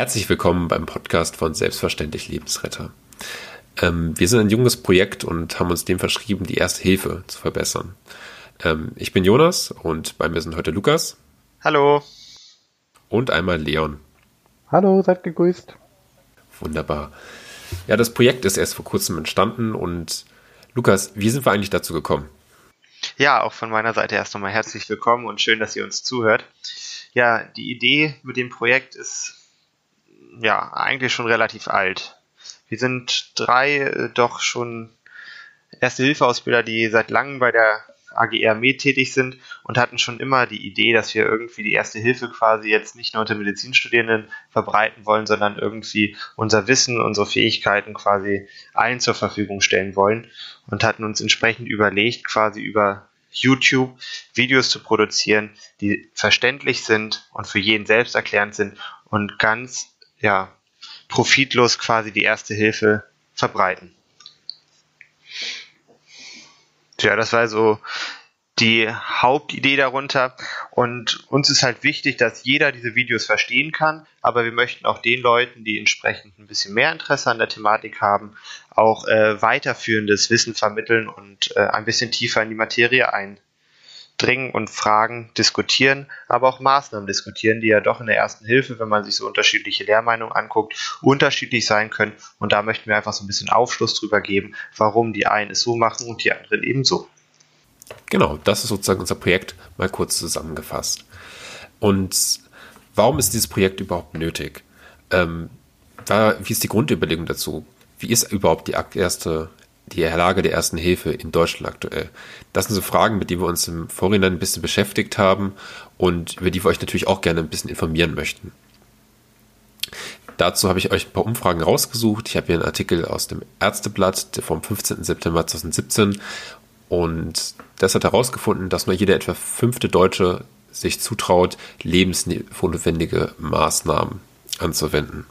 Herzlich willkommen beim Podcast von Selbstverständlich Lebensretter. Ähm, wir sind ein junges Projekt und haben uns dem verschrieben, die Erste Hilfe zu verbessern. Ähm, ich bin Jonas und bei mir sind heute Lukas. Hallo. Und einmal Leon. Hallo, seid gegrüßt. Wunderbar. Ja, das Projekt ist erst vor kurzem entstanden und Lukas, wie sind wir eigentlich dazu gekommen? Ja, auch von meiner Seite erst nochmal herzlich willkommen und schön, dass ihr uns zuhört. Ja, die Idee mit dem Projekt ist ja eigentlich schon relativ alt. Wir sind drei äh, doch schon Erste-Hilfe-Ausbilder, die seit langem bei der AGR Med tätig sind und hatten schon immer die Idee, dass wir irgendwie die Erste Hilfe quasi jetzt nicht nur unter Medizinstudierenden verbreiten wollen, sondern irgendwie unser Wissen, unsere Fähigkeiten quasi allen zur Verfügung stellen wollen und hatten uns entsprechend überlegt, quasi über YouTube Videos zu produzieren, die verständlich sind und für jeden selbst erklärend sind und ganz ja, profitlos quasi die erste Hilfe verbreiten. Tja, das war so die Hauptidee darunter. Und uns ist halt wichtig, dass jeder diese Videos verstehen kann, aber wir möchten auch den Leuten, die entsprechend ein bisschen mehr Interesse an der Thematik haben, auch äh, weiterführendes Wissen vermitteln und äh, ein bisschen tiefer in die Materie eindringen und Fragen diskutieren, aber auch Maßnahmen diskutieren, die ja doch in der ersten Hilfe, wenn man sich so unterschiedliche Lehrmeinungen anguckt, unterschiedlich sein können. Und da möchten wir einfach so ein bisschen Aufschluss drüber geben, warum die einen es so machen und die anderen eben so. Genau, das ist sozusagen unser Projekt mal kurz zusammengefasst. Und warum ist dieses Projekt überhaupt nötig? Ähm, da, wie ist die Grundüberlegung dazu? Wie ist überhaupt die erste, die Lage der ersten Hilfe in Deutschland aktuell? Das sind so Fragen, mit denen wir uns im Vorhinein ein bisschen beschäftigt haben und über die wir euch natürlich auch gerne ein bisschen informieren möchten. Dazu habe ich euch ein paar Umfragen rausgesucht. Ich habe hier einen Artikel aus dem Ärzteblatt vom 15. September 2017 und das hat herausgefunden, dass nur jeder etwa fünfte Deutsche sich zutraut, lebensnotwendige Maßnahmen anzuwenden.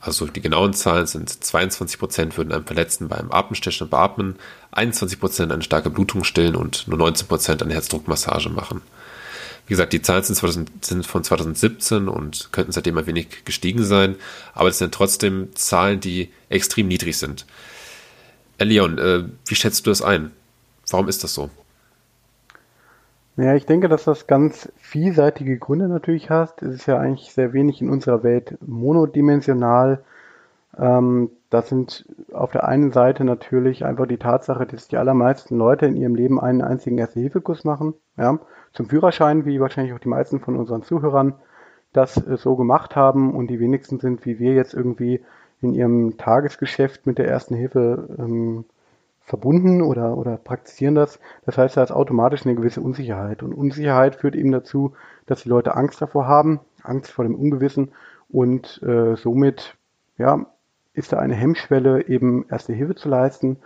Also die genauen Zahlen sind 22 Prozent würden einem Verletzten beim Atemstechen beatmen, 21 Prozent eine starke Blutung stillen und nur 19 Prozent eine Herzdruckmassage machen. Wie gesagt, die Zahlen sind, von 2017 und könnten seitdem ein wenig gestiegen sein, aber es sind trotzdem Zahlen, die extrem niedrig sind. Leon, äh, wie schätzt du das ein? Warum ist das so? Ja, ich denke, dass das ganz vielseitige Gründe natürlich hat. Es ist ja eigentlich sehr wenig in unserer Welt monodimensional. Ähm, das sind auf der einen Seite natürlich einfach die Tatsache, dass die allermeisten Leute in ihrem Leben einen einzigen Erste-Hilfe-Kurs machen. Ja, zum Führerschein, wie wahrscheinlich auch die meisten von unseren Zuhörern das äh, so gemacht haben. Und die wenigsten sind, wie wir jetzt irgendwie in ihrem Tagesgeschäft mit der Ersten Hilfe ähm, verbunden oder, oder praktizieren das. Das heißt, da ist automatisch eine gewisse Unsicherheit. Und Unsicherheit führt eben dazu, dass die Leute Angst davor haben, Angst vor dem Ungewissen und äh, somit ja, ist da eine Hemmschwelle, eben erste Hilfe zu leisten.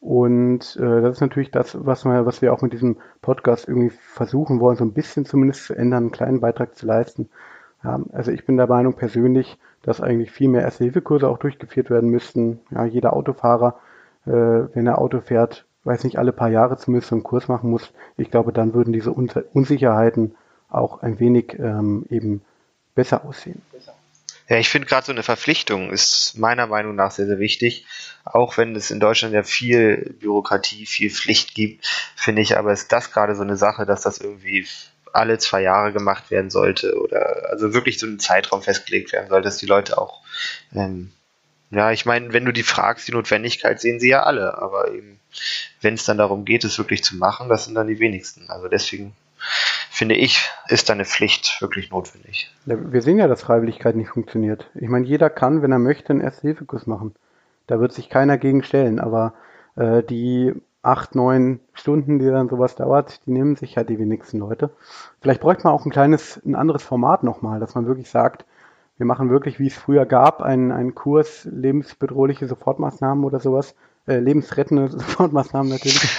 Und äh, das ist natürlich das, was wir, was wir auch mit diesem Podcast irgendwie versuchen wollen, so ein bisschen zumindest zu ändern, einen kleinen Beitrag zu leisten. Ja, also ich bin der Meinung persönlich, dass eigentlich viel mehr Erste-Hilfe-Kurse auch durchgeführt werden müssten. Ja, jeder Autofahrer wenn er Auto fährt, weiß nicht, alle paar Jahre zumindest einen Kurs machen muss. Ich glaube, dann würden diese Unsicherheiten auch ein wenig ähm, eben besser aussehen. Ja, ich finde gerade so eine Verpflichtung ist meiner Meinung nach sehr, sehr wichtig. Auch wenn es in Deutschland ja viel Bürokratie, viel Pflicht gibt, finde ich aber ist das gerade so eine Sache, dass das irgendwie alle zwei Jahre gemacht werden sollte oder also wirklich so ein Zeitraum festgelegt werden sollte, dass die Leute auch ähm, ja, ich meine, wenn du die fragst, die Notwendigkeit sehen sie ja alle, aber eben, wenn es dann darum geht, es wirklich zu machen, das sind dann die wenigsten. Also deswegen finde ich, ist da eine Pflicht wirklich notwendig. Ja, wir sehen ja, dass Freiwilligkeit nicht funktioniert. Ich meine, jeder kann, wenn er möchte, einen Erste-Hilfe-Kurs machen. Da wird sich keiner gegen stellen, aber äh, die acht, neun Stunden, die dann sowas dauert, die nehmen sich ja die wenigsten Leute. Vielleicht bräuchte man auch ein kleines, ein anderes Format nochmal, dass man wirklich sagt, wir machen wirklich, wie es früher gab, einen, einen Kurs lebensbedrohliche Sofortmaßnahmen oder sowas. Äh, lebensrettende Sofortmaßnahmen natürlich.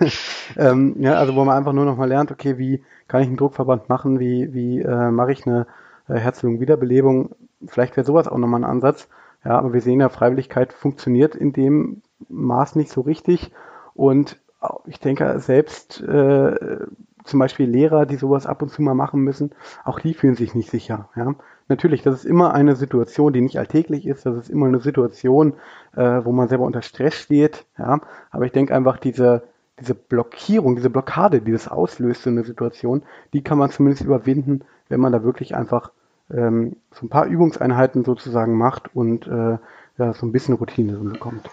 ähm, ja, also wo man einfach nur noch mal lernt, okay, wie kann ich einen Druckverband machen, wie, wie äh, mache ich eine äh, Herz-Lungen-Wiederbelebung. Vielleicht wäre sowas auch nochmal ein Ansatz. Ja, aber wir sehen ja, Freiwilligkeit funktioniert in dem Maß nicht so richtig. Und ich denke, selbst äh, zum Beispiel Lehrer, die sowas ab und zu mal machen müssen, auch die fühlen sich nicht sicher. Ja? Natürlich, das ist immer eine Situation, die nicht alltäglich ist, das ist immer eine Situation, äh, wo man selber unter Stress steht. Ja? Aber ich denke einfach, diese, diese Blockierung, diese Blockade, die das auslöst, so eine Situation, die kann man zumindest überwinden, wenn man da wirklich einfach ähm, so ein paar Übungseinheiten sozusagen macht und äh, ja, so ein bisschen Routine bekommt.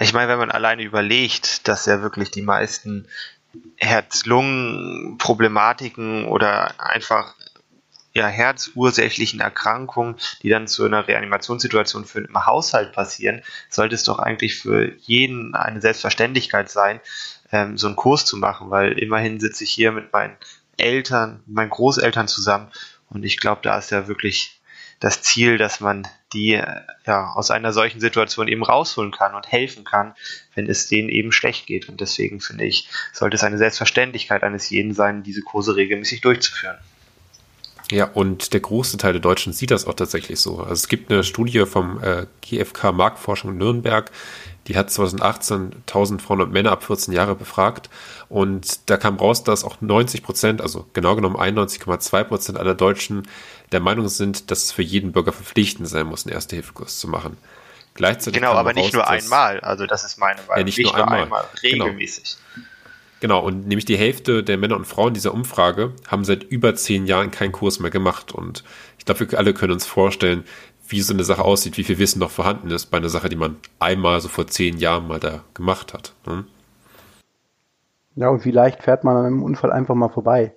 Ich meine, wenn man alleine überlegt, dass ja wirklich die meisten Herz-Lungen-Problematiken oder einfach ja, herzursächlichen Erkrankungen, die dann zu einer Reanimationssituation für im Haushalt passieren, sollte es doch eigentlich für jeden eine Selbstverständlichkeit sein, ähm, so einen Kurs zu machen, weil immerhin sitze ich hier mit meinen Eltern, meinen Großeltern zusammen und ich glaube, da ist ja wirklich das Ziel, dass man die ja, aus einer solchen Situation eben rausholen kann und helfen kann, wenn es denen eben schlecht geht. Und deswegen finde ich, sollte es eine Selbstverständlichkeit eines jeden sein, diese Kurse regelmäßig durchzuführen. Ja, und der große Teil der Deutschen sieht das auch tatsächlich so. Also es gibt eine Studie vom äh, GfK Marktforschung Nürnberg, die hat 2018 1000 Frauen und Männer ab 14 Jahre befragt und da kam raus, dass auch 90 Prozent, also genau genommen 91,2 Prozent aller Deutschen der Meinung sind, dass es für jeden Bürger verpflichtend sein muss, einen Erste-Hilfe-Kurs zu machen. Gleichzeitig genau, aber nicht raus, nur einmal. Also das ist meine Meinung. Ja, nicht, nicht, nur, einmal. einmal genau. regelmäßig. Genau. Genau, und nämlich die Hälfte der Männer und Frauen dieser Umfrage haben seit über zehn Jahren keinen Kurs mehr gemacht. Und ich glaube, wir alle können uns vorstellen, wie so eine Sache aussieht, wie viel Wissen noch vorhanden ist bei einer Sache, die man einmal so vor zehn Jahren mal da gemacht hat. Ne? Ja, und wie leicht fährt man an einem Unfall einfach mal vorbei?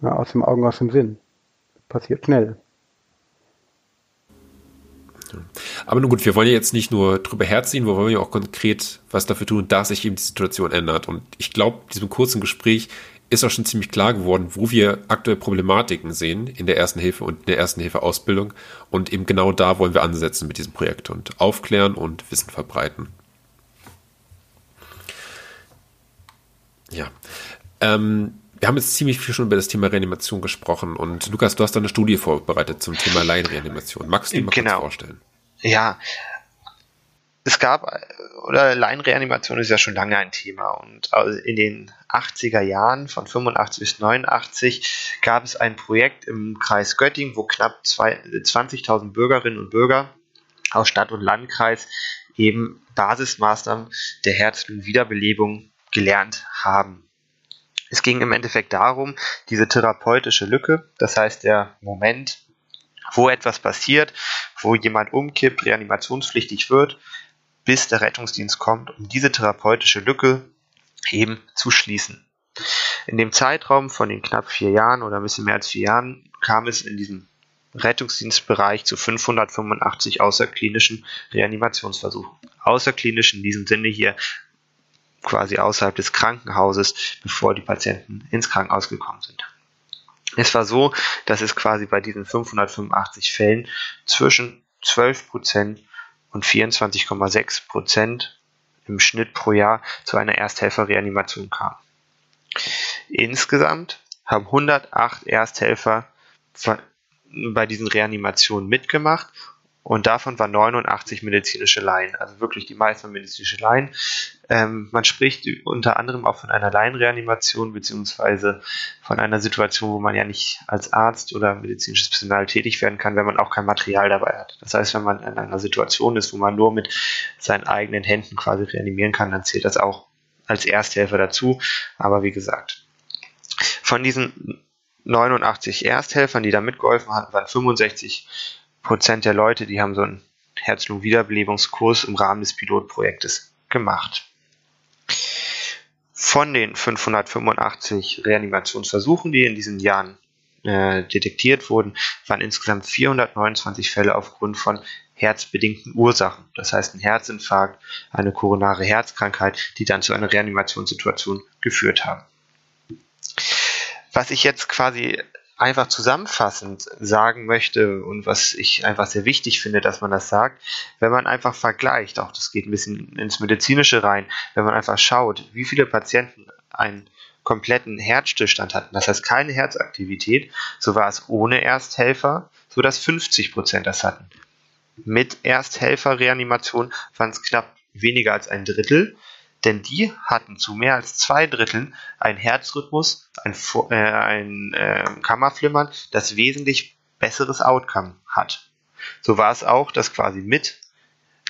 Ja, aus dem Augen, aus dem Sinn. Passiert schnell. Aber nun gut, wir wollen ja jetzt nicht nur drüber herziehen, wir wollen ja auch konkret was dafür tun, dass sich eben die Situation ändert. Und ich glaube, diesem kurzen Gespräch ist auch schon ziemlich klar geworden, wo wir aktuell Problematiken sehen in der Ersten Hilfe und in der Ersten Hilfe Ausbildung. Und eben genau da wollen wir ansetzen mit diesem Projekt und aufklären und Wissen verbreiten. Ja. Ähm, wir haben jetzt ziemlich viel schon über das Thema Reanimation gesprochen und Lukas, du hast da eine Studie vorbereitet zum Thema Laienreanimation. Magst du die mal genau. kurz vorstellen? Ja, es gab, oder Laienreanimation ist ja schon lange ein Thema und in den 80er Jahren von 85 bis 89 gab es ein Projekt im Kreis Göttingen, wo knapp 20.000 Bürgerinnen und Bürger aus Stadt und Landkreis eben Basismaßnahmen der Herz- Wiederbelebung gelernt haben. Es ging im Endeffekt darum, diese therapeutische Lücke, das heißt der Moment, wo etwas passiert, wo jemand umkippt, reanimationspflichtig wird, bis der Rettungsdienst kommt, um diese therapeutische Lücke eben zu schließen. In dem Zeitraum von den knapp vier Jahren oder ein bisschen mehr als vier Jahren kam es in diesem Rettungsdienstbereich zu 585 außerklinischen Reanimationsversuchen. Außerklinisch in diesem Sinne hier quasi außerhalb des Krankenhauses, bevor die Patienten ins Krankenhaus gekommen sind. Es war so, dass es quasi bei diesen 585 Fällen zwischen 12% und 24,6 Prozent im Schnitt pro Jahr zu einer Ersthelferreanimation kam. Insgesamt haben 108 Ersthelfer bei diesen Reanimationen mitgemacht und davon waren 89 medizinische Laien, also wirklich die meisten medizinische Laien. Ähm, man spricht unter anderem auch von einer Laienreanimation beziehungsweise von einer Situation, wo man ja nicht als Arzt oder medizinisches Personal tätig werden kann, wenn man auch kein Material dabei hat. Das heißt, wenn man in einer Situation ist, wo man nur mit seinen eigenen Händen quasi reanimieren kann, dann zählt das auch als Ersthelfer dazu. Aber wie gesagt, von diesen 89 Ersthelfern, die da mitgeholfen hatten, waren 65 Prozent der Leute, die haben so einen Herz-Lungen-Wiederbelebungskurs im Rahmen des Pilotprojektes gemacht. Von den 585 Reanimationsversuchen, die in diesen Jahren äh, detektiert wurden, waren insgesamt 429 Fälle aufgrund von herzbedingten Ursachen. Das heißt ein Herzinfarkt, eine koronare Herzkrankheit, die dann zu einer Reanimationssituation geführt haben. Was ich jetzt quasi einfach zusammenfassend sagen möchte und was ich einfach sehr wichtig finde, dass man das sagt, wenn man einfach vergleicht, auch das geht ein bisschen ins Medizinische rein, wenn man einfach schaut, wie viele Patienten einen kompletten Herzstillstand hatten, das heißt keine Herzaktivität, so war es ohne Ersthelfer, so dass 50 Prozent das hatten. Mit Ersthelfer-Reanimation waren es knapp weniger als ein Drittel. Denn die hatten zu mehr als zwei Dritteln einen Herzrhythmus, ein, äh, ein äh, Kammerflimmern, das wesentlich besseres Outcome hat. So war es auch, dass quasi mit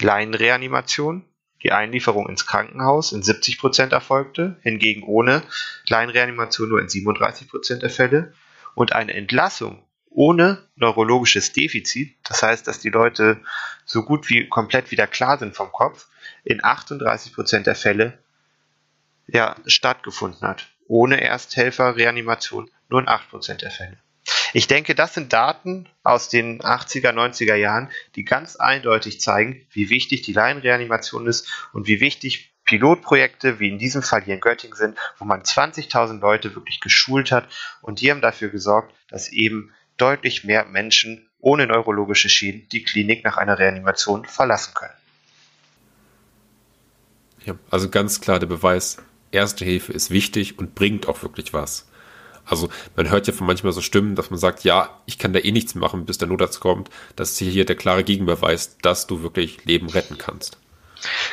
Laienreanimation die Einlieferung ins Krankenhaus in 70% erfolgte, hingegen ohne Laienreanimation nur in 37% der Fälle und eine Entlassung ohne neurologisches Defizit, das heißt, dass die Leute so gut wie komplett wieder klar sind vom Kopf, in 38% der Fälle ja, stattgefunden hat. Ohne Ersthelfer-Reanimation nur in 8% der Fälle. Ich denke, das sind Daten aus den 80er, 90er Jahren, die ganz eindeutig zeigen, wie wichtig die Laienreanimation ist und wie wichtig Pilotprojekte wie in diesem Fall hier in Göttingen sind, wo man 20.000 Leute wirklich geschult hat und die haben dafür gesorgt, dass eben deutlich mehr Menschen ohne neurologische Schäden die Klinik nach einer Reanimation verlassen können. Ja, also ganz klar der Beweis, Erste Hilfe ist wichtig und bringt auch wirklich was. Also man hört ja von manchmal so Stimmen, dass man sagt, ja, ich kann da eh nichts machen, bis der Notarzt kommt. Das ist hier der klare Gegenbeweis, dass du wirklich Leben retten kannst.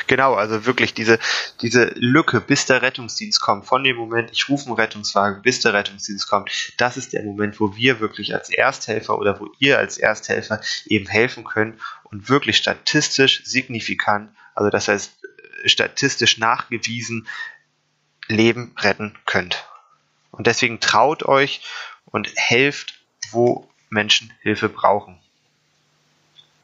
Genau, also wirklich diese, diese Lücke, bis der Rettungsdienst kommt, von dem Moment, ich rufe einen Rettungswagen, bis der Rettungsdienst kommt, das ist der Moment, wo wir wirklich als Ersthelfer oder wo ihr als Ersthelfer eben helfen können und wirklich statistisch signifikant, also das heißt statistisch nachgewiesen, Leben retten könnt. Und deswegen traut euch und helft, wo Menschen Hilfe brauchen.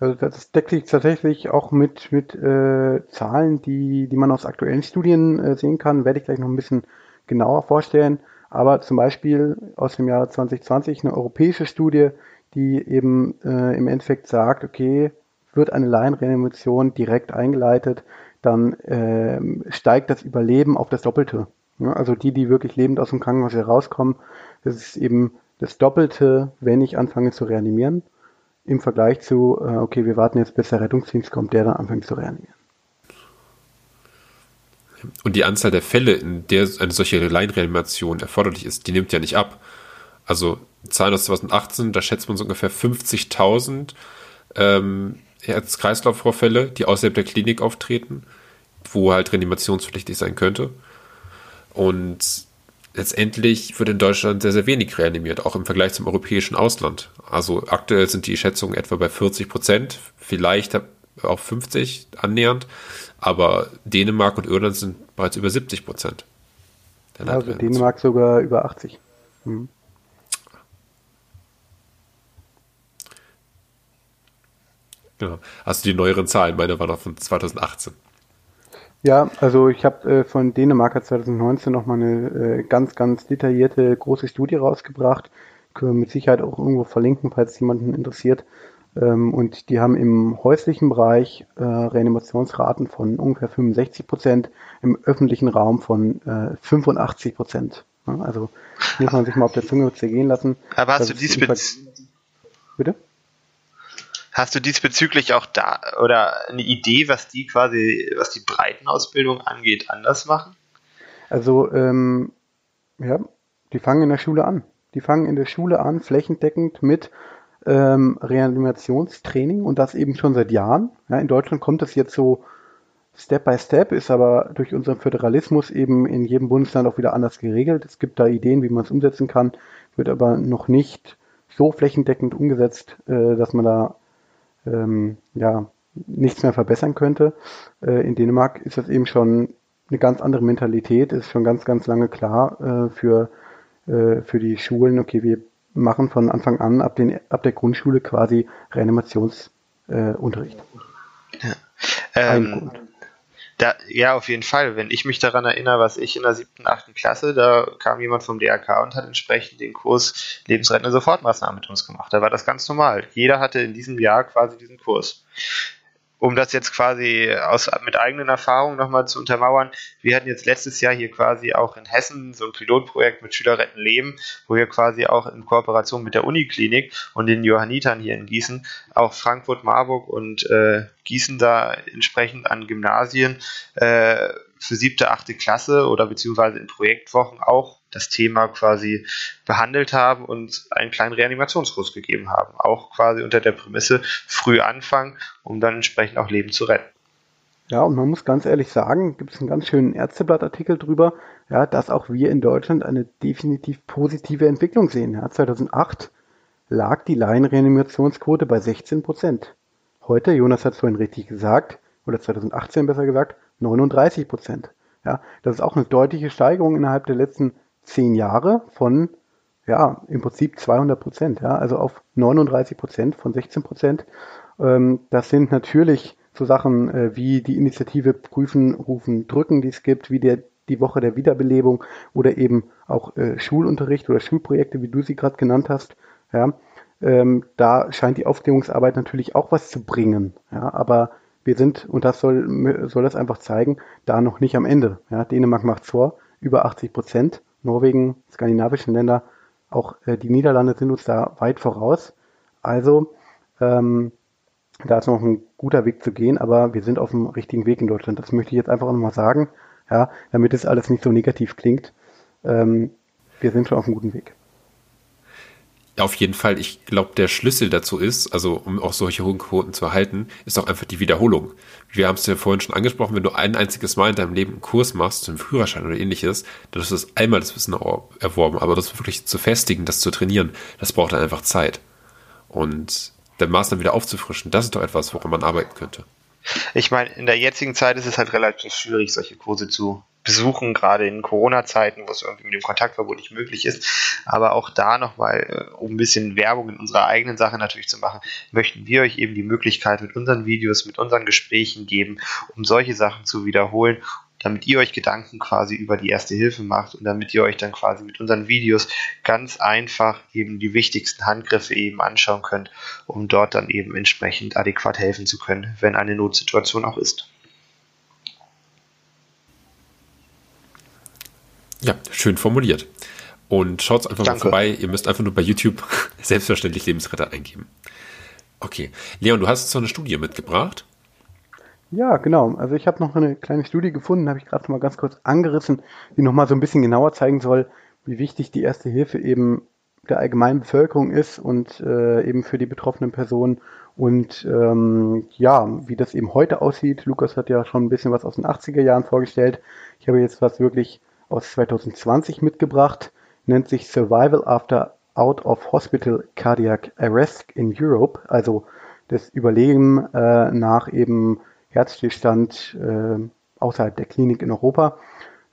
Also das deckt sich tatsächlich auch mit, mit äh, Zahlen, die, die man aus aktuellen Studien äh, sehen kann, werde ich gleich noch ein bisschen genauer vorstellen. Aber zum Beispiel aus dem Jahr 2020 eine europäische Studie, die eben äh, im Endeffekt sagt, okay, wird eine Laienreanimation direkt eingeleitet, dann äh, steigt das Überleben auf das Doppelte. Ja, also die, die wirklich lebend aus dem Krankenhaus herauskommen, das ist eben das Doppelte, wenn ich anfange zu reanimieren, im Vergleich zu, äh, okay, wir warten jetzt, bis der Rettungsdienst kommt, der dann anfängt zu reanimieren. Und die Anzahl der Fälle, in der eine solche Laienreanimation erforderlich ist, die nimmt ja nicht ab. Also Zahlen aus 2018, da schätzt man so ungefähr 50.000 ähm, Herz-Kreislauf-Vorfälle, die außerhalb der Klinik auftreten, wo halt reanimationspflichtig sein könnte. Und letztendlich wird in Deutschland sehr, sehr wenig reanimiert, auch im Vergleich zum europäischen Ausland. Also aktuell sind die Schätzungen etwa bei 40 Prozent, vielleicht auch 50 annähernd, aber Dänemark und Irland sind bereits über 70 Prozent. Also Dänemark sogar über 80. Hm. Genau. Du die neueren Zahlen? Meine waren noch von 2018. Ja, also ich habe äh, von Dänemark 2019 nochmal eine äh, ganz, ganz detaillierte große Studie rausgebracht. Können wir mit Sicherheit auch irgendwo verlinken, falls jemanden interessiert. Ähm, und die haben im häuslichen Bereich äh, Reanimationsraten von ungefähr 65 Prozent, im öffentlichen Raum von äh, 85 Prozent. Also muss man sich mal auf der Zunge zergehen lassen. Aber hast du diesbezüglich... Bitte? Hast du diesbezüglich auch da oder eine Idee, was die quasi, was die Breitenausbildung angeht, anders machen? Also, ähm, ja, die fangen in der Schule an. Die fangen in der Schule an, flächendeckend mit ähm, Reanimationstraining und das eben schon seit Jahren. Ja, in Deutschland kommt das jetzt so Step by Step, ist aber durch unseren Föderalismus eben in jedem Bundesland auch wieder anders geregelt. Es gibt da Ideen, wie man es umsetzen kann, wird aber noch nicht so flächendeckend umgesetzt, äh, dass man da ähm, ja, nichts mehr verbessern könnte. Äh, in Dänemark ist das eben schon eine ganz andere Mentalität, ist schon ganz, ganz lange klar äh, für, äh, für die Schulen, okay, wir machen von Anfang an ab, den, ab der Grundschule quasi Reanimationsunterricht. ja. Ähm, da, ja, auf jeden Fall. Wenn ich mich daran erinnere, was ich in der siebten, achten Klasse, da kam jemand vom DRK und hat entsprechend den Kurs lebensrettende Sofortmaßnahmen mit uns gemacht. Da war das ganz normal. Jeder hatte in diesem Jahr quasi diesen Kurs um das jetzt quasi aus, mit eigenen Erfahrungen nochmal zu untermauern, wir hatten jetzt letztes Jahr hier quasi auch in Hessen so ein Pilotprojekt mit Schülerretten Leben, wo wir quasi auch in Kooperation mit der Uniklinik und den Johannitern hier in Gießen auch Frankfurt, Marburg und äh, Gießen da entsprechend an Gymnasien äh, für siebte, achte Klasse oder beziehungsweise in Projektwochen auch das Thema quasi behandelt haben und einen kleinen Reanimationskurs gegeben haben. Auch quasi unter der Prämisse früh anfangen, um dann entsprechend auch Leben zu retten. Ja, und man muss ganz ehrlich sagen, gibt es einen ganz schönen Ärzteblattartikel drüber, ja, dass auch wir in Deutschland eine definitiv positive Entwicklung sehen. Ja, 2008 lag die Laienreanimationsquote bei 16 Prozent. Heute, Jonas hat es vorhin richtig gesagt, oder 2018 besser gesagt, 39 Prozent. Ja, das ist auch eine deutliche Steigerung innerhalb der letzten zehn Jahre von, ja, im Prinzip 200 Prozent, ja, also auf 39 Prozent von 16 Prozent. Ähm, das sind natürlich so Sachen äh, wie die Initiative Prüfen, Rufen, Drücken, die es gibt, wie der, die Woche der Wiederbelebung oder eben auch äh, Schulunterricht oder Schulprojekte, wie du sie gerade genannt hast. Ja, ähm, da scheint die Aufklärungsarbeit natürlich auch was zu bringen. Ja, aber wir sind, und das soll, soll das einfach zeigen, da noch nicht am Ende. Ja, Dänemark macht vor, über 80 Prozent. Norwegen, skandinavischen Länder, auch äh, die Niederlande sind uns da weit voraus. Also ähm, da ist noch ein guter Weg zu gehen, aber wir sind auf dem richtigen Weg in Deutschland. Das möchte ich jetzt einfach nochmal sagen, ja, damit es alles nicht so negativ klingt. Ähm, wir sind schon auf einem guten Weg. Auf jeden Fall. Ich glaube, der Schlüssel dazu ist, also um auch solche hohen Quoten zu erhalten, ist auch einfach die Wiederholung. Wir haben es ja vorhin schon angesprochen, wenn du ein einziges Mal in deinem Leben einen Kurs machst, zum Führerschein oder ähnliches, dann ist das einmal das Wissen erworben, aber das wirklich zu festigen, das zu trainieren, das braucht dann einfach Zeit. Und der Maßnahmen wieder aufzufrischen, das ist doch etwas, woran man arbeiten könnte. Ich meine, in der jetzigen Zeit ist es halt relativ schwierig, solche Kurse zu besuchen, gerade in Corona-Zeiten, wo es irgendwie mit dem Kontaktverbot nicht möglich ist. Aber auch da nochmal, äh, um ein bisschen Werbung in unserer eigenen Sache natürlich zu machen, möchten wir euch eben die Möglichkeit mit unseren Videos, mit unseren Gesprächen geben, um solche Sachen zu wiederholen damit ihr euch Gedanken quasi über die erste Hilfe macht und damit ihr euch dann quasi mit unseren Videos ganz einfach eben die wichtigsten Handgriffe eben anschauen könnt, um dort dann eben entsprechend adäquat helfen zu können, wenn eine Notsituation auch ist. Ja, schön formuliert. Und schaut einfach Danke. mal vorbei. Ihr müsst einfach nur bei YouTube selbstverständlich Lebensretter eingeben. Okay. Leon, du hast so eine Studie mitgebracht. Ja, genau. Also ich habe noch eine kleine Studie gefunden, habe ich gerade mal ganz kurz angerissen, die nochmal so ein bisschen genauer zeigen soll, wie wichtig die Erste Hilfe eben der allgemeinen Bevölkerung ist und äh, eben für die betroffenen Personen und ähm, ja, wie das eben heute aussieht. Lukas hat ja schon ein bisschen was aus den 80er Jahren vorgestellt. Ich habe jetzt was wirklich aus 2020 mitgebracht, nennt sich Survival After Out of Hospital Cardiac Arrest in Europe, also das Überlegen äh, nach eben Herzstillstand äh, außerhalb der Klinik in Europa.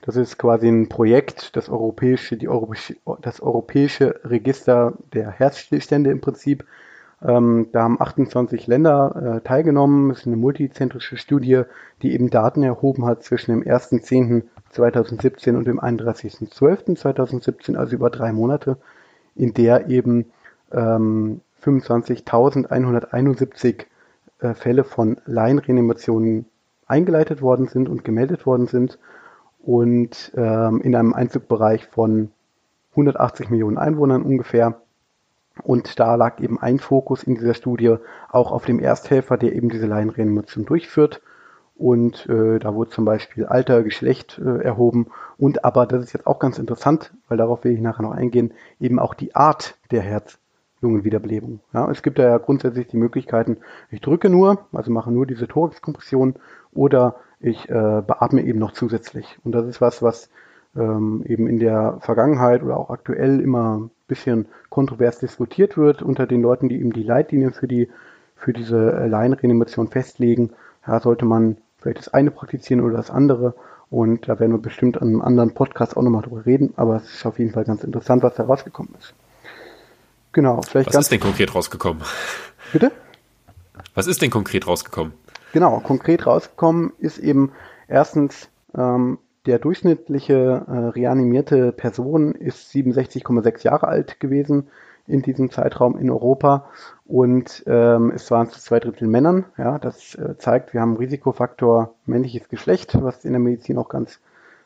Das ist quasi ein Projekt, das europäische, die europäische, das europäische Register der Herzstillstände im Prinzip. Ähm, da haben 28 Länder äh, teilgenommen. Das ist eine multizentrische Studie, die eben Daten erhoben hat zwischen dem 1.10.2017 und dem 31.12.2017, also über drei Monate, in der eben ähm, 25.171 äh, Fälle von Laienreanimationen eingeleitet worden sind und gemeldet worden sind und ähm, in einem Einzugbereich von 180 Millionen Einwohnern ungefähr. Und da lag eben ein Fokus in dieser Studie auch auf dem Ersthelfer, der eben diese Laienreanimation durchführt. Und äh, da wurde zum Beispiel Alter, Geschlecht äh, erhoben und aber, das ist jetzt auch ganz interessant, weil darauf will ich nachher noch eingehen, eben auch die Art der Herz, Lungenwiederbelebung. Ja, es gibt ja grundsätzlich die Möglichkeiten, ich drücke nur, also mache nur diese Thoraxkompression oder ich äh, beatme eben noch zusätzlich. Und das ist was, was ähm, eben in der Vergangenheit oder auch aktuell immer ein bisschen kontrovers diskutiert wird unter den Leuten, die eben die Leitlinien für die für diese äh, Laienreanimation festlegen. Ja, sollte man vielleicht das eine praktizieren oder das andere. Und da werden wir bestimmt an einem anderen Podcast auch nochmal drüber reden. Aber es ist auf jeden Fall ganz interessant, was da rausgekommen ist. Genau, vielleicht Was ganz ist denn konkret rausgekommen? Bitte? Was ist denn konkret rausgekommen? Genau, konkret rausgekommen ist eben erstens, ähm, der durchschnittliche äh, reanimierte Person ist 67,6 Jahre alt gewesen in diesem Zeitraum in Europa und ähm, es waren zu zwei Drittel Männern. Ja, das äh, zeigt, wir haben einen Risikofaktor männliches Geschlecht, was in der Medizin auch ganz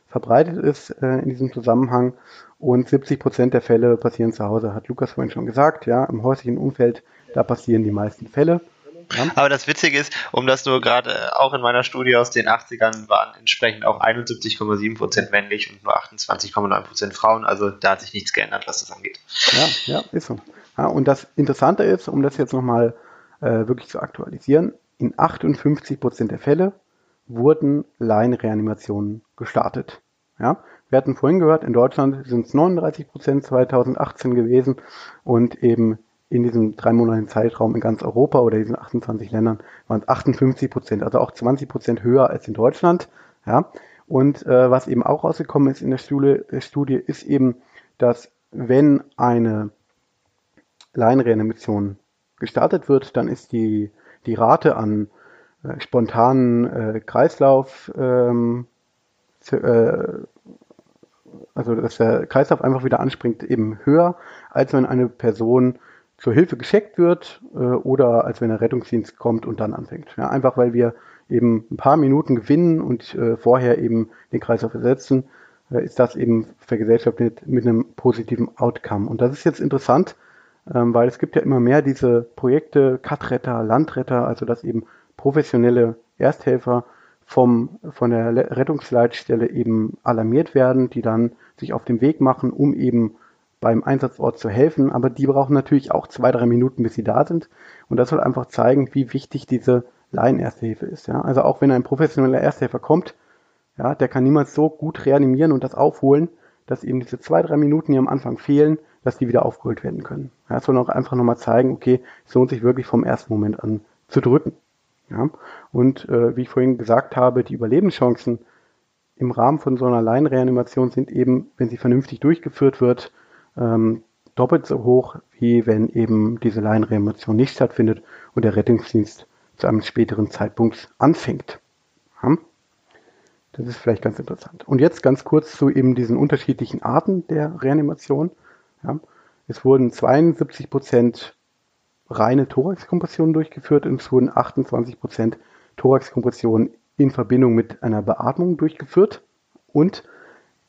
verbreitet ist äh, in diesem Zusammenhang. Und 70 Prozent der Fälle passieren zu Hause, hat Lukas vorhin schon gesagt. Ja, im häuslichen Umfeld, da passieren die meisten Fälle. Ja. Aber das Witzige ist, um das nur gerade äh, auch in meiner Studie aus den 80ern waren entsprechend auch 71,7 Prozent männlich und nur 28,9 Prozent Frauen. Also da hat sich nichts geändert, was das angeht. Ja, ja, ist so. Ja, und das Interessante ist, um das jetzt nochmal äh, wirklich zu aktualisieren, in 58 Prozent der Fälle wurden Laienreanimationen gestartet. Ja, wir hatten vorhin gehört, in Deutschland sind es 39 Prozent 2018 gewesen und eben in diesem dreimonatigen Zeitraum in ganz Europa oder diesen 28 Ländern waren es 58 Prozent, also auch 20 Prozent höher als in Deutschland. Ja, und äh, was eben auch rausgekommen ist in der Studie, Studie ist eben, dass wenn eine Laienreanimation gestartet wird, dann ist die, die Rate an äh, spontanen äh, Kreislauf, ähm, zu, äh, also dass der Kreislauf einfach wieder anspringt, eben höher, als wenn eine Person zur Hilfe gescheckt wird äh, oder als wenn der Rettungsdienst kommt und dann anfängt. Ja, einfach weil wir eben ein paar Minuten gewinnen und äh, vorher eben den Kreislauf ersetzen, äh, ist das eben vergesellschaftet mit einem positiven Outcome. Und das ist jetzt interessant, ähm, weil es gibt ja immer mehr diese Projekte, Katretter, Landretter, also dass eben professionelle Ersthelfer vom, von der Rettungsleitstelle eben alarmiert werden, die dann sich auf den Weg machen, um eben beim Einsatzort zu helfen. Aber die brauchen natürlich auch zwei, drei Minuten, bis sie da sind. Und das soll einfach zeigen, wie wichtig diese Laien-Ersthilfe ist. Ja? Also auch wenn ein professioneller Ersthelfer kommt, ja, der kann niemals so gut reanimieren und das aufholen, dass eben diese zwei, drei Minuten, die am Anfang fehlen, dass die wieder aufgeholt werden können. Ja, das soll auch einfach nochmal zeigen, okay, es lohnt sich wirklich vom ersten Moment an zu drücken. Ja? Und äh, wie ich vorhin gesagt habe, die Überlebenschancen im Rahmen von so einer Laienreanimation sind eben, wenn sie vernünftig durchgeführt wird, ähm, doppelt so hoch, wie wenn eben diese Laienreanimation nicht stattfindet und der Rettungsdienst zu einem späteren Zeitpunkt anfängt. Ja? Das ist vielleicht ganz interessant. Und jetzt ganz kurz zu eben diesen unterschiedlichen Arten der Reanimation. Ja. Es wurden 72 Prozent reine Thoraxkompressionen durchgeführt und es wurden 28 Prozent Thoraxkompressionen in Verbindung mit einer Beatmung durchgeführt. Und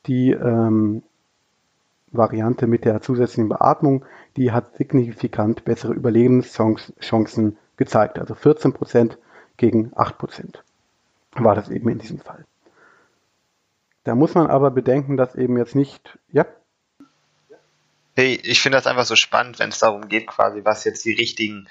die ähm, Variante mit der zusätzlichen Beatmung, die hat signifikant bessere Überlebenschancen gezeigt. Also 14 Prozent gegen 8 Prozent war das eben in diesem Fall. Da muss man aber bedenken, dass eben jetzt nicht, ja. Hey, ich finde das einfach so spannend, wenn es darum geht, quasi, was jetzt die richtigen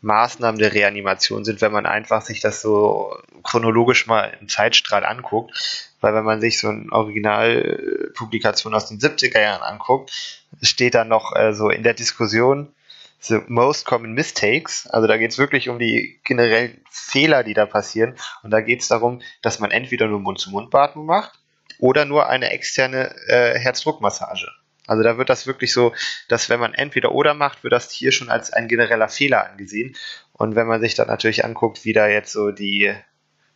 Maßnahmen der Reanimation sind, wenn man einfach sich das so chronologisch mal im Zeitstrahl anguckt. Weil wenn man sich so eine Originalpublikation aus den 70er Jahren anguckt, steht da noch äh, so in der Diskussion, the most common mistakes. Also da geht es wirklich um die generellen Fehler, die da passieren. Und da geht es darum, dass man entweder nur Mund-zu-Mund-Beatmung macht oder nur eine externe äh, Herzdruckmassage. Also da wird das wirklich so, dass wenn man entweder oder macht, wird das hier schon als ein genereller Fehler angesehen. Und wenn man sich dann natürlich anguckt, wie da jetzt so die,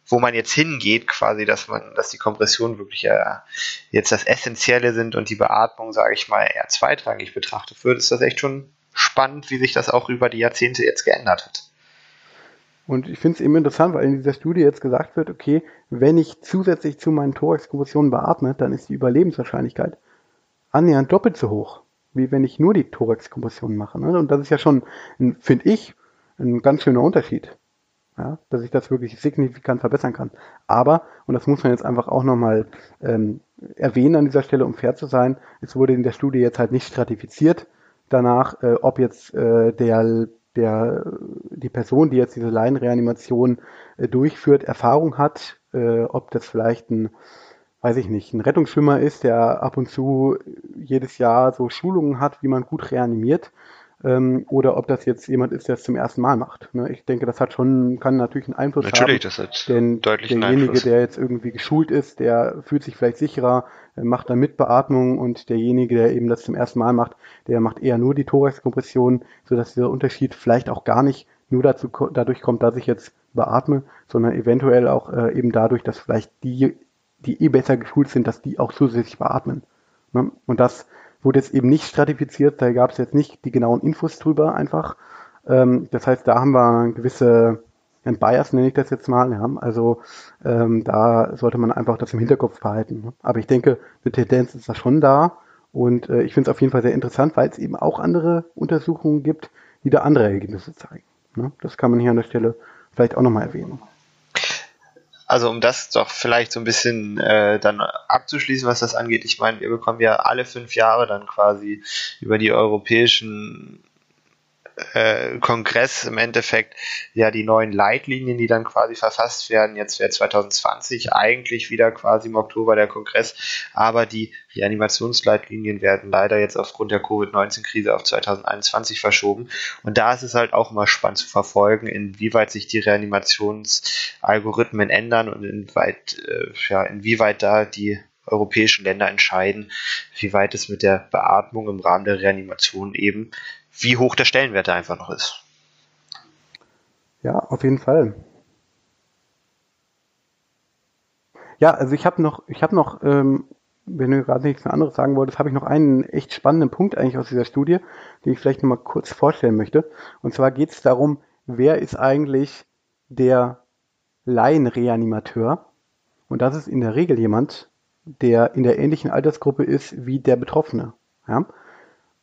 wo man jetzt hingeht, quasi, dass man, dass die Kompressionen wirklich äh, jetzt das Essentielle sind und die Beatmung, sage ich mal, eher zweitrangig betrachtet wird, ist das echt schon spannend, wie sich das auch über die Jahrzehnte jetzt geändert hat. Und ich finde es eben interessant, weil in dieser Studie jetzt gesagt wird, okay, wenn ich zusätzlich zu meinen Thoraxkompressionen beatme, dann ist die Überlebenswahrscheinlichkeit annähernd doppelt so hoch, wie wenn ich nur die Thoraxkompressionen mache. Ne? Und das ist ja schon, finde ich, ein ganz schöner Unterschied. Ja, dass ich das wirklich signifikant verbessern kann. Aber, und das muss man jetzt einfach auch nochmal ähm, erwähnen an dieser Stelle, um fair zu sein, es wurde in der Studie jetzt halt nicht stratifiziert danach, äh, ob jetzt äh, der der, die Person, die jetzt diese Laienreanimation äh, durchführt, Erfahrung hat, äh, ob das vielleicht ein, weiß ich nicht, ein Rettungsschwimmer ist, der ab und zu jedes Jahr so Schulungen hat, wie man gut reanimiert ähm, oder ob das jetzt jemand ist, der es zum ersten Mal macht. Ne? Ich denke, das hat schon, kann natürlich einen Einfluss natürlich, haben. Natürlich, das hat denn deutlichen derjenige, Einfluss. der jetzt irgendwie geschult ist, der fühlt sich vielleicht sicherer, äh, macht dann Mitbeatmung und derjenige, der eben das zum ersten Mal macht, der macht eher nur die Thoraxkompression, sodass dieser Unterschied vielleicht auch gar nicht nur dazu, dadurch kommt, dass ich jetzt beatme, sondern eventuell auch äh, eben dadurch, dass vielleicht die, die eh besser geschult sind, dass die auch zusätzlich beatmen. Ne? Und das wurde jetzt eben nicht stratifiziert, da gab es jetzt nicht die genauen Infos drüber einfach. Ähm, das heißt, da haben wir eine gewisse ein Bias nenne ich das jetzt mal. Ja. Also ähm, da sollte man einfach das im Hinterkopf behalten. Ne? Aber ich denke, eine Tendenz ist da schon da. Und äh, ich finde es auf jeden Fall sehr interessant, weil es eben auch andere Untersuchungen gibt, die da andere Ergebnisse zeigen. Ne? Das kann man hier an der Stelle vielleicht auch nochmal erwähnen. Also um das doch vielleicht so ein bisschen äh, dann abzuschließen, was das angeht. Ich meine, wir bekommen ja alle fünf Jahre dann quasi über die europäischen äh, Kongress im Endeffekt ja die neuen Leitlinien, die dann quasi verfasst werden. Jetzt wäre 2020 eigentlich wieder quasi im Oktober der Kongress, aber die Reanimationsleitlinien werden leider jetzt aufgrund der Covid-19-Krise auf 2021 verschoben. Und da ist es halt auch immer spannend zu verfolgen, inwieweit sich die Reanimationsalgorithmen ändern und inwieweit, äh, ja, inwieweit da die europäischen Länder entscheiden, wie weit es mit der Beatmung im Rahmen der Reanimation eben wie hoch der Stellenwert da einfach noch ist. Ja, auf jeden Fall. Ja, also ich habe noch, ich habe noch, ähm, wenn du gerade nichts mehr anderes sagen wolltest, habe ich noch einen echt spannenden Punkt eigentlich aus dieser Studie, den ich vielleicht nochmal kurz vorstellen möchte. Und zwar geht es darum, wer ist eigentlich der Laienreanimateur? Und das ist in der Regel jemand, der in der ähnlichen Altersgruppe ist wie der Betroffene. Ja?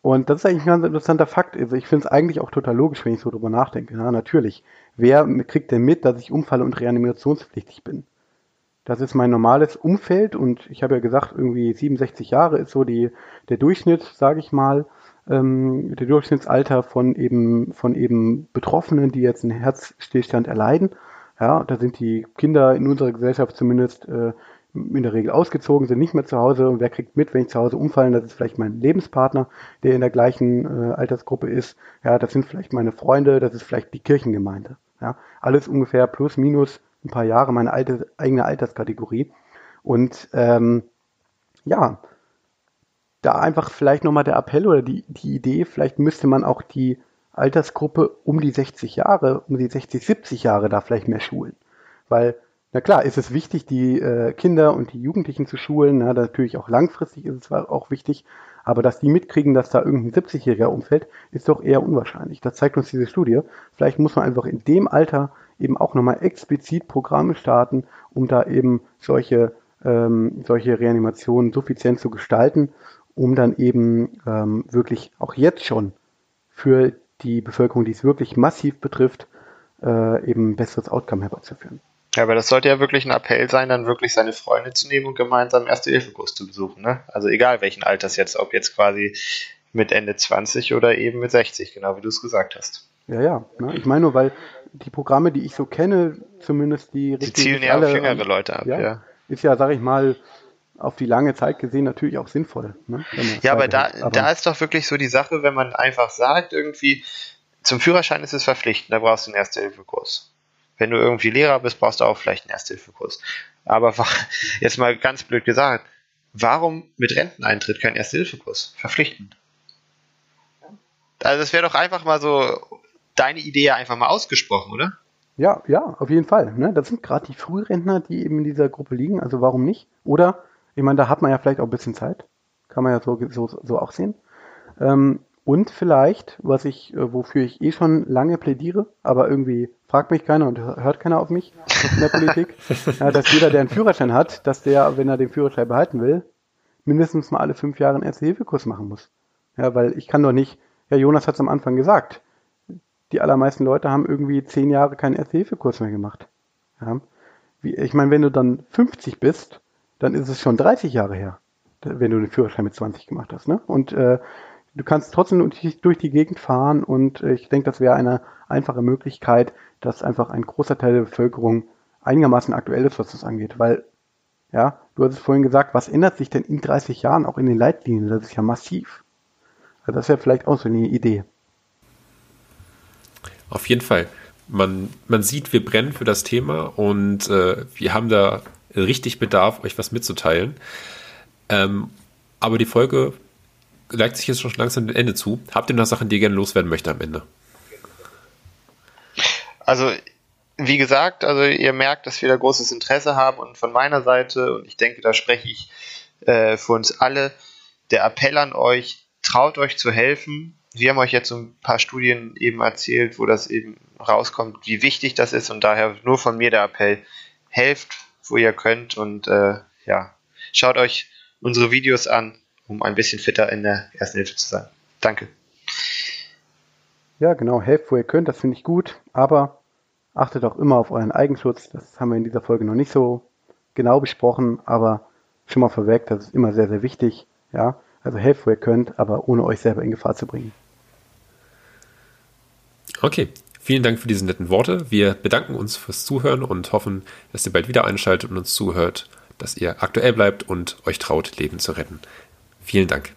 Und das ist eigentlich ein ganz interessanter Fakt. Also ich finde es eigentlich auch total logisch, wenn ich so drüber nachdenke. Ja, natürlich. Wer kriegt denn mit, dass ich umfalle und reanimationspflichtig bin? Das ist mein normales Umfeld und ich habe ja gesagt, irgendwie 67 Jahre ist so die, der Durchschnitt, sage ich mal, ähm, der Durchschnittsalter von eben, von eben Betroffenen, die jetzt einen Herzstillstand erleiden. Ja, da sind die Kinder in unserer Gesellschaft zumindest äh, in der Regel ausgezogen, sind nicht mehr zu Hause. Und wer kriegt mit, wenn ich zu Hause umfallen? Das ist vielleicht mein Lebenspartner, der in der gleichen äh, Altersgruppe ist. Ja, das sind vielleicht meine Freunde, das ist vielleicht die Kirchengemeinde. Ja, alles ungefähr plus minus ein paar Jahre meine alte, eigene Alterskategorie. Und ähm, ja, da einfach vielleicht nochmal der Appell oder die, die Idee, vielleicht müsste man auch die Altersgruppe um die 60 Jahre, um die 60, 70 Jahre da vielleicht mehr schulen. Weil na klar, ist es wichtig, die äh, Kinder und die Jugendlichen zu schulen. Na, natürlich auch langfristig ist es zwar auch wichtig, aber dass die mitkriegen, dass da irgendein 70-Jähriger umfällt, ist doch eher unwahrscheinlich. Das zeigt uns diese Studie. Vielleicht muss man einfach in dem Alter eben auch nochmal explizit Programme starten, um da eben solche, ähm, solche Reanimationen suffizient zu gestalten, um dann eben ähm, wirklich auch jetzt schon für die Bevölkerung, die es wirklich massiv betrifft, äh, eben ein besseres Outcome herbeizuführen. Ja, aber das sollte ja wirklich ein Appell sein, dann wirklich seine Freunde zu nehmen und gemeinsam Erste-Hilfe-Kurs zu besuchen. Ne? Also egal welchen Alters jetzt, ob jetzt quasi mit Ende 20 oder eben mit 60, genau wie du es gesagt hast. Ja, ja. Ne? Ich meine nur, weil die Programme, die ich so kenne, zumindest die Die zielen ja auf jüngere Leute ab, ja. ja. Ist ja, sag ich mal, auf die lange Zeit gesehen natürlich auch sinnvoll. Ne? Ja, aber da, aber da ist doch wirklich so die Sache, wenn man einfach sagt, irgendwie, zum Führerschein ist es verpflichtend, da brauchst du einen Erste-Hilfe-Kurs. Wenn du irgendwie Lehrer bist, brauchst du auch vielleicht einen Ersthilfekurs. Aber jetzt mal ganz blöd gesagt, warum mit Renteneintritt kein Ersthilfekurs? Verpflichtend. Also das wäre doch einfach mal so deine Idee einfach mal ausgesprochen, oder? Ja, ja, auf jeden Fall. Ne? Das sind gerade die Frührentner, die eben in dieser Gruppe liegen. Also warum nicht? Oder, ich meine, da hat man ja vielleicht auch ein bisschen Zeit. Kann man ja so, so, so auch sehen. Ähm, und vielleicht, was ich, äh, wofür ich eh schon lange plädiere, aber irgendwie fragt mich keiner und hört keiner auf mich in der Politik, ja, dass jeder, der einen Führerschein hat, dass der, wenn er den Führerschein behalten will, mindestens mal alle fünf Jahre einen Erste-Hilfe-Kurs machen muss. Ja, weil ich kann doch nicht, ja, Jonas hat es am Anfang gesagt, die allermeisten Leute haben irgendwie zehn Jahre keinen Erste-Hilfe-Kurs mehr gemacht. Ja. Wie, ich meine, wenn du dann 50 bist, dann ist es schon 30 Jahre her, wenn du den Führerschein mit 20 gemacht hast. Ne? Und äh, du kannst trotzdem durch die Gegend fahren und äh, ich denke, das wäre eine einfache Möglichkeit, dass einfach ein großer Teil der Bevölkerung einigermaßen aktuell ist, was das angeht. Weil, ja, du hast es vorhin gesagt, was ändert sich denn in 30 Jahren auch in den Leitlinien? Das ist ja massiv. Also das wäre vielleicht auch so eine Idee. Auf jeden Fall. Man, man sieht, wir brennen für das Thema und äh, wir haben da richtig Bedarf, euch was mitzuteilen. Ähm, aber die Folge neigt sich jetzt schon langsam dem Ende zu. Habt ihr noch Sachen, die ihr gerne loswerden möchtet am Ende? Also, wie gesagt, also ihr merkt, dass wir da großes Interesse haben und von meiner Seite, und ich denke, da spreche ich äh, für uns alle, der Appell an euch, traut euch zu helfen. Wir haben euch jetzt so ein paar Studien eben erzählt, wo das eben rauskommt, wie wichtig das ist und daher nur von mir der Appell, helft, wo ihr könnt und äh, ja, schaut euch unsere Videos an, um ein bisschen fitter in der ersten Hilfe zu sein. Danke. Ja, genau, helft, wo ihr könnt, das finde ich gut, aber achtet auch immer auf euren Eigenschutz. Das haben wir in dieser Folge noch nicht so genau besprochen, aber schon mal vorweg, das ist immer sehr, sehr wichtig. Ja, also helft, wo ihr könnt, aber ohne euch selber in Gefahr zu bringen. Okay, vielen Dank für diese netten Worte. Wir bedanken uns fürs Zuhören und hoffen, dass ihr bald wieder einschaltet und uns zuhört, dass ihr aktuell bleibt und euch traut, Leben zu retten. Vielen Dank.